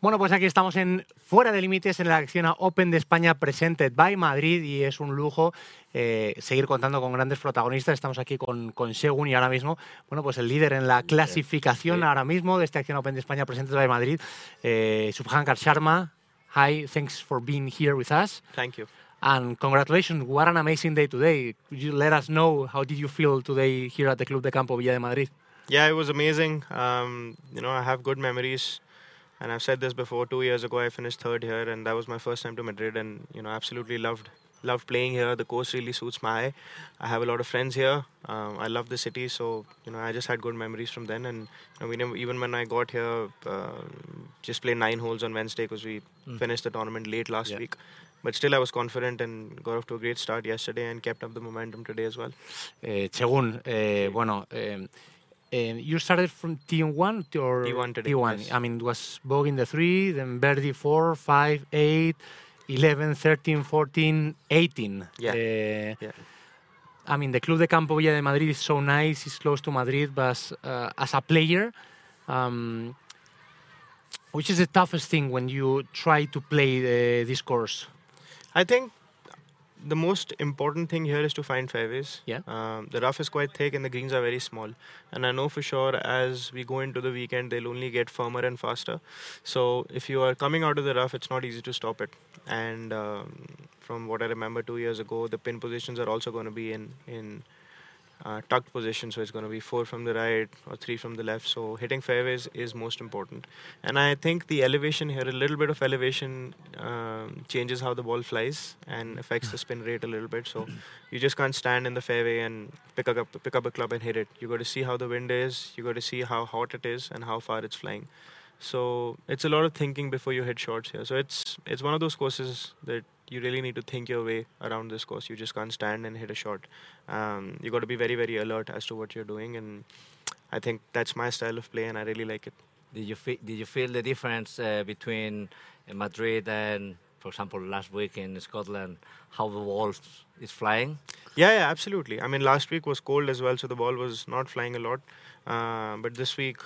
Bueno, pues aquí estamos en Fuera de Límites en la acción Open de España Presented by Madrid y es un lujo eh, seguir contando con grandes protagonistas. Estamos aquí con, con Segun y ahora mismo, bueno, pues el líder en la clasificación ahora mismo de esta acción Open de España Presented by Madrid, eh, Subhankar Sharma. Hi, thanks for being here with us. Thank you. And congratulations, what an amazing day today. Could you let us know how did you feel today here at the Club de Campo Villa de Madrid? Yeah, it was amazing. Um, you know, I have good memories. And I've said this before. Two years ago, I finished third here, and that was my first time to Madrid. And you know, absolutely loved loved playing here. The course really suits my eye. I have a lot of friends here. Um, I love the city, so you know, I just had good memories from then. And you know, we never, even when I got here, uh, just played nine holes on Wednesday because we mm. finished the tournament late last yeah. week. But still, I was confident and got off to a great start yesterday and kept up the momentum today as well. Eh, según, eh, bueno. Eh, um, you started from T1 or T1 today. T1. Yes. I mean, it was Bog in the three, then Birdie 4, 5, 8, 11, 13, 14, 18. Yeah. Uh, yeah. I mean, the Club de Campo Villa de Madrid is so nice. It's close to Madrid, but uh, as a player, um, which is the toughest thing when you try to play uh, this course? I think the most important thing here is to find fairways. Yeah. Um, the rough is quite thick and the greens are very small. And I know for sure as we go into the weekend, they'll only get firmer and faster. So if you are coming out of the rough, it's not easy to stop it. And um, from what I remember two years ago, the pin positions are also going to be in in uh, tucked position, so it's going to be four from the right or three from the left. So hitting fairways is most important. And I think the elevation here, a little bit of elevation, um, changes how the ball flies and affects the spin rate a little bit. So you just can't stand in the fairway and pick up pick up a club and hit it. You got to see how the wind is. You got to see how hot it is and how far it's flying. So it's a lot of thinking before you hit shots here. So it's it's one of those courses that you really need to think your way around this course. You just can't stand and hit a shot. Um, you got to be very very alert as to what you're doing, and I think that's my style of play, and I really like it. Did you feel, did you feel the difference uh, between Madrid and, for example, last week in Scotland, how the ball is flying? Yeah, yeah, absolutely. I mean, last week was cold as well, so the ball was not flying a lot. Uh, but this week,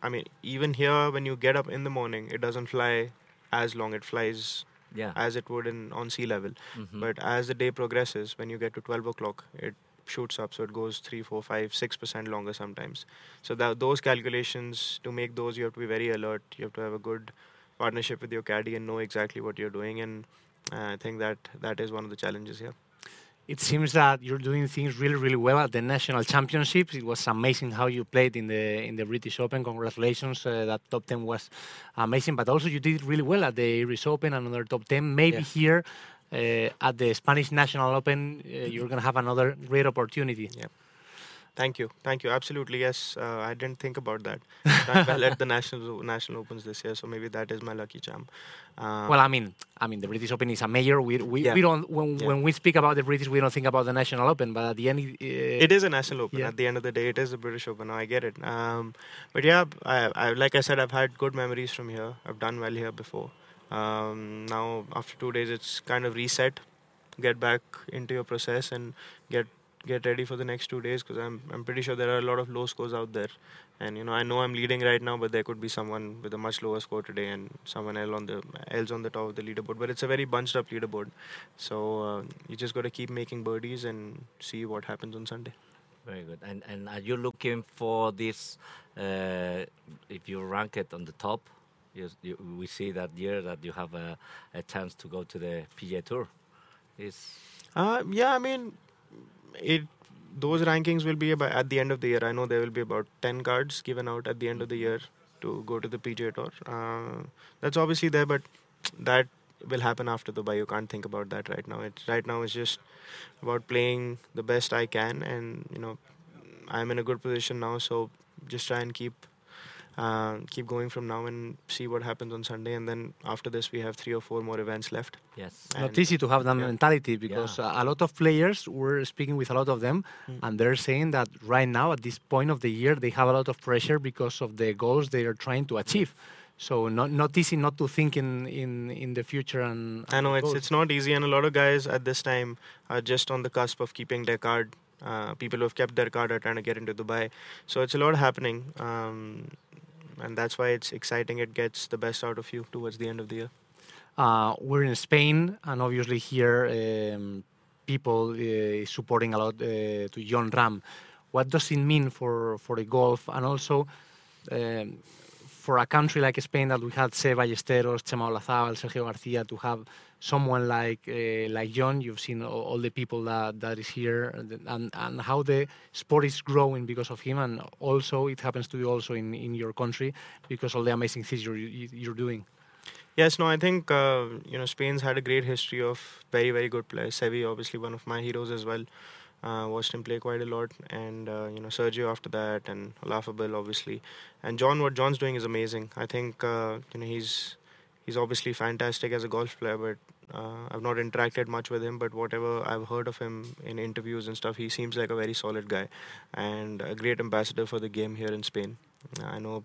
I mean, even here, when you get up in the morning, it doesn't fly as long. It flies yeah. as it would in on sea level. Mm-hmm. But as the day progresses, when you get to 12 o'clock, it shoots up. So it goes 3, 4, 5, 6% longer sometimes. So that, those calculations, to make those, you have to be very alert. You have to have a good partnership with your caddy and know exactly what you're doing. And uh, I think that that is one of the challenges here it seems that you're doing things really, really well at the national championships. It was amazing how you played in the in the British Open. Congratulations, uh, that top ten was amazing. But also you did really well at the Irish Open, another top ten. Maybe yeah. here uh, at the Spanish National Open, uh, you're going to have another great opportunity. Yeah. Thank you, thank you. Absolutely, yes. Uh, I didn't think about that. Done well at the national national opens this year, so maybe that is my lucky charm. Uh, well, I mean, I mean, the British Open is a major. We we, yeah. we don't when yeah. when we speak about the British, we don't think about the national Open, but at the end, uh, it is a national Open. Yeah. At the end of the day, it is a British Open. I get it. Um, but yeah, I, I, like I said, I've had good memories from here. I've done well here before. Um, now, after two days, it's kind of reset. Get back into your process and get get ready for the next two days because I'm I'm pretty sure there are a lot of low scores out there, and you know I know I'm leading right now, but there could be someone with a much lower score today and someone else on the else on the top of the leaderboard. But it's a very bunched up leaderboard, so uh, you just got to keep making birdies and see what happens on Sunday. Very good. And and are you looking for this? Uh, if you rank it on the top, you, you, we see that year that you have a, a chance to go to the PGA Tour. Is uh, yeah, I mean it those rankings will be about at the end of the year. I know there will be about ten cards given out at the end of the year to go to the PGA Tour. Uh, that's obviously there, but that will happen after Dubai. You can't think about that right now. It's right now it's just about playing the best I can, and you know, I'm in a good position now. So just try and keep uh, keep going from now and see what happens on Sunday. And then after this, we have three or four more events left. Yes. And Not easy to have that yeah. mentality because yeah. a lot of players, we're speaking with a lot of them, mm. and they're saying that right now, at this point of the year, they have a lot of pressure because of the goals they are trying to achieve. So not not easy not to think in in, in the future and, and I know it's goals. it's not easy and a lot of guys at this time are just on the cusp of keeping their card. Uh, people who have kept their card are trying to get into Dubai. So it's a lot happening. Um, and that's why it's exciting. It gets the best out of you towards the end of the year. Uh, we're in Spain, and obviously here um, people uh, supporting a lot uh, to Jon Rahm. What does it mean for for the golf, and also um, for a country like Spain that we had Seve Ballesteros, Chema Olazábal, Sergio Garcia, to have someone like uh, like Jon, you've seen all, all, the people that, that is here, and, and how the sport is growing because of him, and also it happens to you also in, in your country because all the amazing things you're, you're doing. Yes, no, I think uh, you know Spain's had a great history of very very good players. Seve, obviously one of my heroes as well. Uh, watched him play quite a lot, and uh, you know Sergio after that, and Olazábal obviously, and Jon. What Jon's doing is amazing. I think uh, you know he's he's obviously fantastic as a golf player, but uh, I've not interacted much with him. But whatever I've heard of him in interviews and stuff, he seems like a very solid guy and a great ambassador for the game here in Spain. I know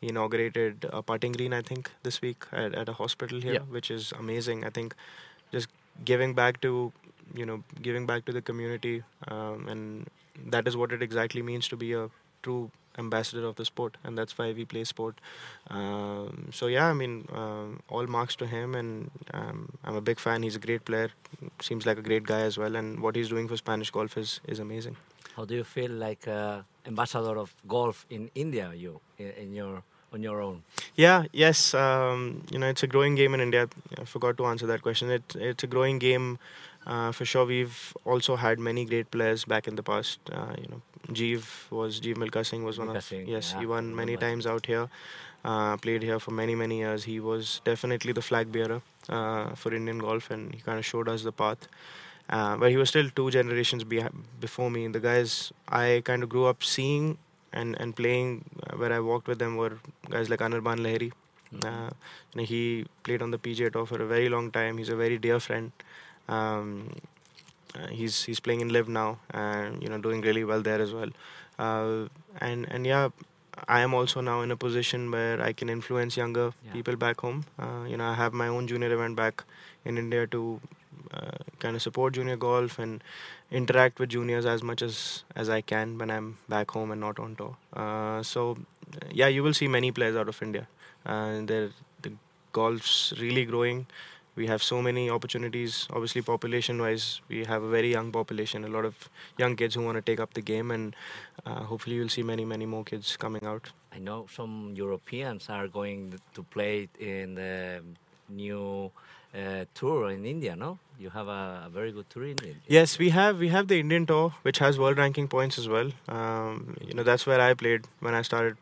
he inaugurated a putting green, I think, this week at, at a hospital here, yeah. which is amazing. I think just giving back to you know giving back to the community, um, and that is what it exactly means to be a true ambassador of the sport, and that's why we play sport. Um, so yeah, I mean, um, all marks to him, and um, I'm a big fan. He's a great player, seems like a great guy as well, and what he's doing for Spanish golf is is amazing. How do you feel like uh, ambassador of golf in India? You in, in your on your own? Yeah, yes. Um, you know, it's a growing game in India. I forgot to answer that question. It, it's a growing game. Uh, for sure, we've also had many great players back in the past. Uh, you know, Jeev was Jeev Milkha Singh was one Milkha of Singh, yes, yeah, he won many times out here. Uh, played here for many many years. He was definitely the flag bearer uh, for Indian golf, and he kind of showed us the path. Uh, but he was still two generations be- before me. The guys I kind of grew up seeing and and playing uh, where I walked with them were guys like Anirban Lahiri. Mm-hmm. he played on the PGA Tour for a very long time. He's a very dear friend. Um, uh, he's he's playing in LIV now, and you know doing really well there as well. Uh, and and yeah, I am also now in a position where I can influence younger yeah. people back home. Uh, you know, I have my own junior event back in India to kind of support junior golf and interact with juniors as much as as I can when I'm back home and not on tour. Uh, so yeah, you will see many players out of India. Uh, the golf's really growing we have so many opportunities. Obviously, population wise, we have a very young population, a lot of young kids who want to take up the game, and uh, hopefully, you'll see many, many more kids coming out. I know some Europeans are going to play in the new uh, tour in India, no? You have a, a, very good tour in India. Yes, we have. We have the Indian tour, which has world ranking points as well. Um, you know, that's where I played when I started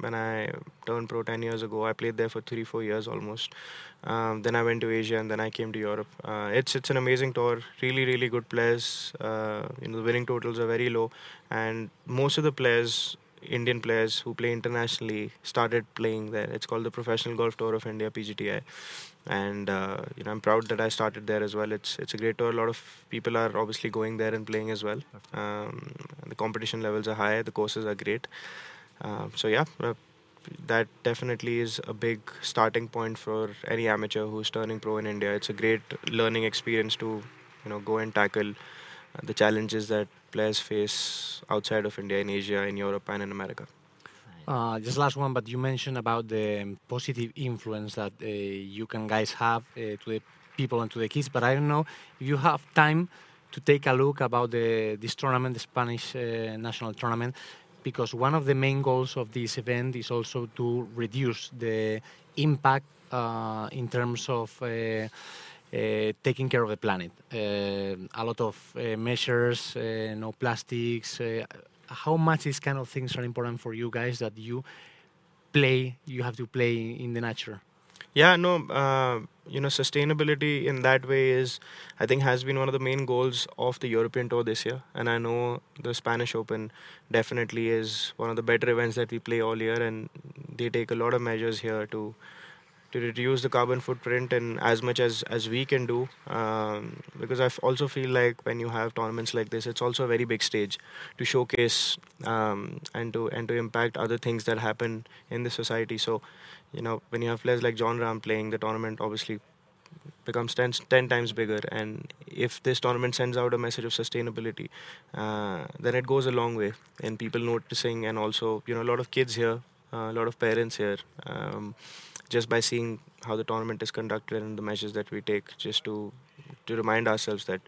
when I turned pro 10 years ago. I played there for three, four years almost. Um, then I went to Asia and then I came to Europe. Uh, it's it's an amazing tour. Really, really good players. Uh, you know, the winning totals are very low, and most of the players, Indian players who play internationally, started playing there. It's called the Professional Golf Tour of India (PGTI), and uh, you know I'm proud that I started there as well. It's it's a great tour. A lot of people are obviously going there and playing as well. Um, the competition levels are high. The courses are great. Um, so yeah, uh, that definitely is a big starting point for any amateur who's turning pro in India. It's a great learning experience to you know go and tackle the challenges that players face outside of India, in Asia, in Europe, and in America. Uh, just last one, but you mentioned about the positive influence that uh, you can guys have uh, to the people and to the kids. But I don't know if you have time to take a look about the, this tournament, the Spanish uh, national tournament because one of the main goals of this event is also to reduce the impact uh, in terms of uh, uh, taking care of the planet. Uh, a lot of uh, measures, uh, no plastics. how much these kind of things are important for you guys that you play, you have to play in the nature? Yeah, no, uh, you know, sustainability in that way is, I think, has been one of the main goals of the European Tour this year. And I know the Spanish Open definitely is one of the better events that we play all year, and they take a lot of measures here to to reduce the carbon footprint and as much as as we can do um, because I also feel like when you have tournaments like this it's also a very big stage to showcase um, and to and to impact other things that happen in the society so you know, when you have players like Jon Rahm playing, the tournament obviously becomes 10, 10 times bigger. And if this tournament sends out a message of sustainability, uh, then it goes a long way in people noticing. And also, you know, a lot of kids here uh, a lot of parents here. Um, just by seeing how the tournament is conducted and the measures that we take, just to to remind ourselves that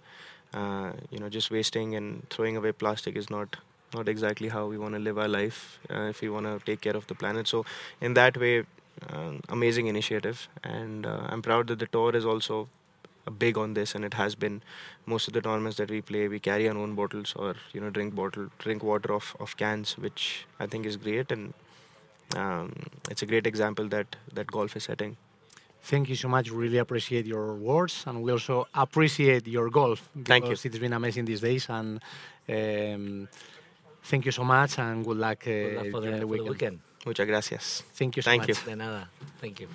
uh, you know just wasting and throwing away plastic is not not exactly how we want to live our life uh, if we want to take care of the planet. So in that way, uh, amazing initiative, and uh, I'm proud that the tour is also big on this, and it has been. Most of the tournaments that we play, we carry our own bottles or you know drink bottle, drink water off of cans, which I think is great, and um, it's a great example that that golf is setting. Thank you so much. We Really appreciate your words, and we also appreciate your golf. Thank you. It's been amazing these days, and um, thank you so much, and good luck, uh, Good luck for during the, the for the weekend. weekend. Muchas gracias. Thank you so Thank much. you. De nada. Thank you.